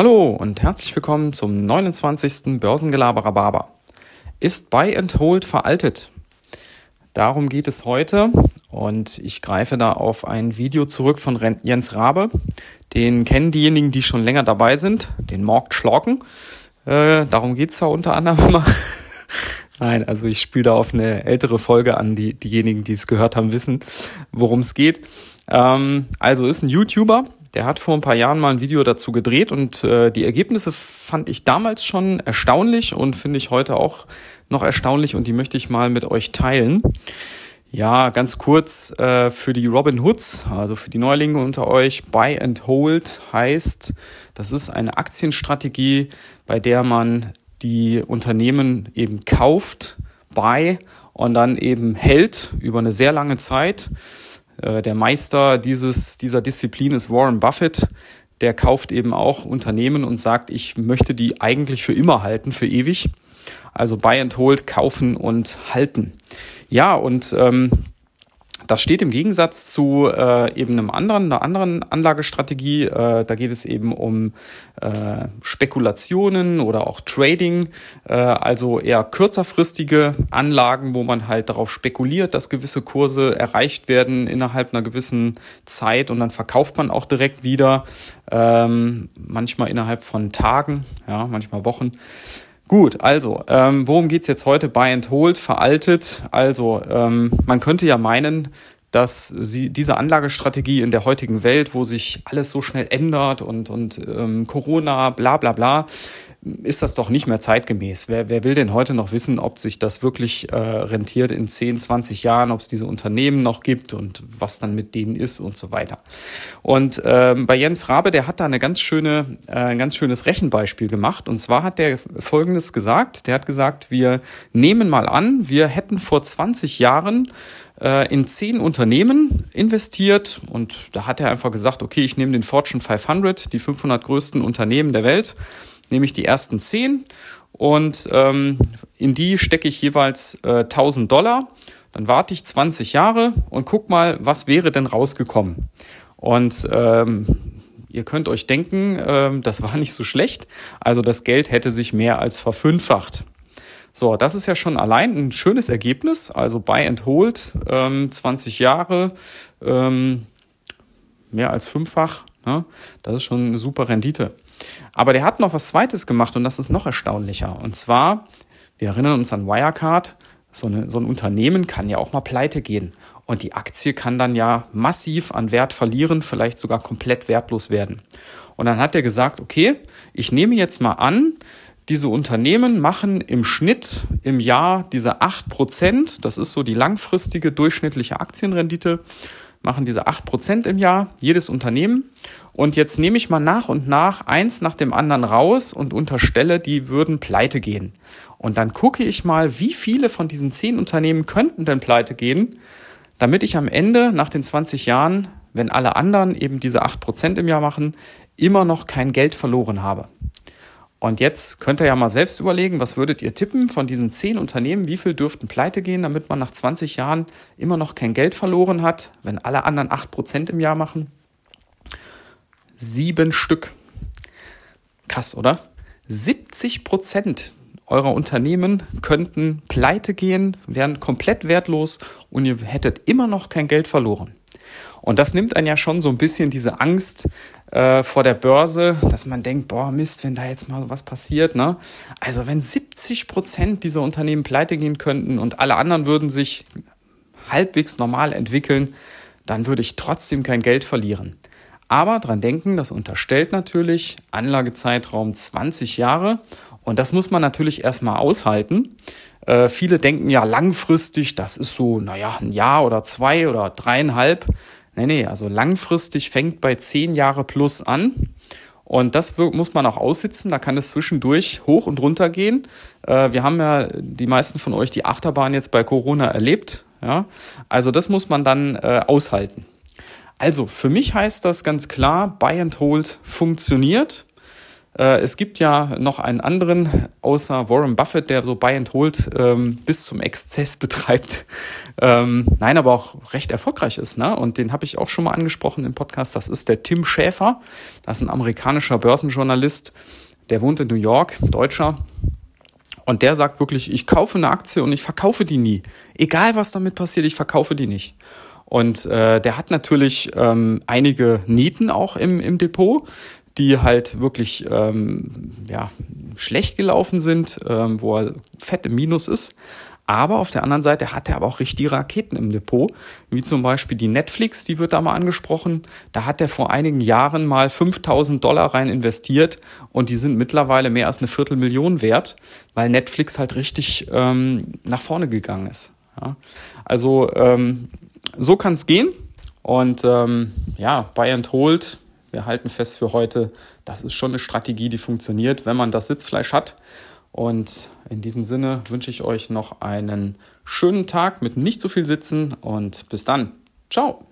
Hallo und herzlich willkommen zum 29. Börsengelaber Barber. Ist Buy and Hold veraltet? Darum geht es heute und ich greife da auf ein Video zurück von Jens Rabe. Den kennen diejenigen, die schon länger dabei sind, den Morgt Schlorken. Äh, darum geht es da unter anderem immer. Nein, also ich spiele da auf eine ältere Folge an. Die, diejenigen, die es gehört haben, wissen, worum es geht. Ähm, also ist ein YouTuber, der hat vor ein paar Jahren mal ein Video dazu gedreht und äh, die Ergebnisse fand ich damals schon erstaunlich und finde ich heute auch noch erstaunlich und die möchte ich mal mit euch teilen. Ja, ganz kurz äh, für die Robin Hoods, also für die Neulinge unter euch, Buy and Hold heißt, das ist eine Aktienstrategie, bei der man die Unternehmen eben kauft, buy und dann eben hält über eine sehr lange Zeit. Äh, der Meister dieses, dieser Disziplin ist Warren Buffett. Der kauft eben auch Unternehmen und sagt, ich möchte die eigentlich für immer halten, für ewig. Also Buy and Hold, kaufen und halten. Ja, und ähm, das steht im Gegensatz zu äh, eben einem anderen, einer anderen Anlagestrategie. Äh, da geht es eben um äh, Spekulationen oder auch Trading, äh, also eher kürzerfristige Anlagen, wo man halt darauf spekuliert, dass gewisse Kurse erreicht werden innerhalb einer gewissen Zeit und dann verkauft man auch direkt wieder, ähm, manchmal innerhalb von Tagen, ja, manchmal Wochen. Gut, also, ähm, worum geht's jetzt heute? Buy and Hold, veraltet. Also, ähm, man könnte ja meinen, dass sie diese Anlagestrategie in der heutigen Welt, wo sich alles so schnell ändert und, und ähm, Corona, bla bla bla, ist das doch nicht mehr zeitgemäß. Wer, wer will denn heute noch wissen, ob sich das wirklich äh, rentiert in 10, 20 Jahren, ob es diese Unternehmen noch gibt und was dann mit denen ist und so weiter. Und ähm, bei Jens Rabe, der hat da eine ganz schöne, äh, ein ganz schönes Rechenbeispiel gemacht. Und zwar hat der Folgendes gesagt. Der hat gesagt, wir nehmen mal an, wir hätten vor 20 Jahren äh, in zehn Unternehmen investiert und da hat er einfach gesagt, okay, ich nehme den Fortune 500, die 500 größten Unternehmen der Welt nehme ich die ersten zehn und ähm, in die stecke ich jeweils äh, 1000 Dollar. Dann warte ich 20 Jahre und guck mal, was wäre denn rausgekommen. Und ähm, ihr könnt euch denken, ähm, das war nicht so schlecht. Also das Geld hätte sich mehr als verfünffacht. So, das ist ja schon allein ein schönes Ergebnis. Also Buy and Hold, ähm, 20 Jahre, ähm, mehr als fünffach. Ne? Das ist schon eine super Rendite. Aber der hat noch was Zweites gemacht und das ist noch erstaunlicher. Und zwar, wir erinnern uns an Wirecard, so, eine, so ein Unternehmen kann ja auch mal pleite gehen. Und die Aktie kann dann ja massiv an Wert verlieren, vielleicht sogar komplett wertlos werden. Und dann hat er gesagt, okay, ich nehme jetzt mal an, diese Unternehmen machen im Schnitt im Jahr diese 8%, das ist so die langfristige durchschnittliche Aktienrendite, machen diese 8% im Jahr, jedes Unternehmen. Und jetzt nehme ich mal nach und nach eins nach dem anderen raus und unterstelle, die würden pleite gehen. Und dann gucke ich mal, wie viele von diesen zehn Unternehmen könnten denn pleite gehen, damit ich am Ende nach den 20 Jahren, wenn alle anderen eben diese 8% im Jahr machen, immer noch kein Geld verloren habe. Und jetzt könnt ihr ja mal selbst überlegen, was würdet ihr tippen von diesen zehn Unternehmen, wie viel dürften pleite gehen, damit man nach 20 Jahren immer noch kein Geld verloren hat, wenn alle anderen 8% im Jahr machen? Sieben Stück. Krass, oder? 70 Prozent eurer Unternehmen könnten pleite gehen, wären komplett wertlos und ihr hättet immer noch kein Geld verloren. Und das nimmt einen ja schon so ein bisschen diese Angst äh, vor der Börse, dass man denkt, boah, Mist, wenn da jetzt mal was passiert. Ne? Also wenn 70 Prozent dieser Unternehmen pleite gehen könnten und alle anderen würden sich halbwegs normal entwickeln, dann würde ich trotzdem kein Geld verlieren. Aber dran denken, das unterstellt natürlich Anlagezeitraum 20 Jahre und das muss man natürlich erstmal aushalten. Äh, viele denken ja langfristig, das ist so, naja, ein Jahr oder zwei oder dreieinhalb. Nee, nee, also langfristig fängt bei 10 Jahre plus an. Und das muss man auch aussitzen. Da kann es zwischendurch hoch und runter gehen. Äh, wir haben ja die meisten von euch die Achterbahn jetzt bei Corona erlebt. Ja? Also das muss man dann äh, aushalten. Also für mich heißt das ganz klar, Buy and Hold funktioniert. Äh, es gibt ja noch einen anderen, außer Warren Buffett, der so Buy and Hold ähm, bis zum Exzess betreibt. Ähm, nein, aber auch recht erfolgreich ist. Ne? Und den habe ich auch schon mal angesprochen im Podcast. Das ist der Tim Schäfer. Das ist ein amerikanischer Börsenjournalist. Der wohnt in New York, Deutscher. Und der sagt wirklich, ich kaufe eine Aktie und ich verkaufe die nie. Egal was damit passiert, ich verkaufe die nicht. Und äh, der hat natürlich ähm, einige Nieten auch im, im Depot die halt wirklich ähm, ja, schlecht gelaufen sind, ähm, wo er fett im Minus ist. Aber auf der anderen Seite hat er aber auch richtige Raketen im Depot, wie zum Beispiel die Netflix, die wird da mal angesprochen. Da hat er vor einigen Jahren mal 5000 Dollar rein investiert und die sind mittlerweile mehr als eine Viertelmillion wert, weil Netflix halt richtig ähm, nach vorne gegangen ist. Ja. Also ähm, so kann es gehen und ähm, ja, Buy and Hold wir halten fest für heute, das ist schon eine Strategie, die funktioniert, wenn man das Sitzfleisch hat. Und in diesem Sinne wünsche ich euch noch einen schönen Tag mit nicht zu viel Sitzen und bis dann. Ciao.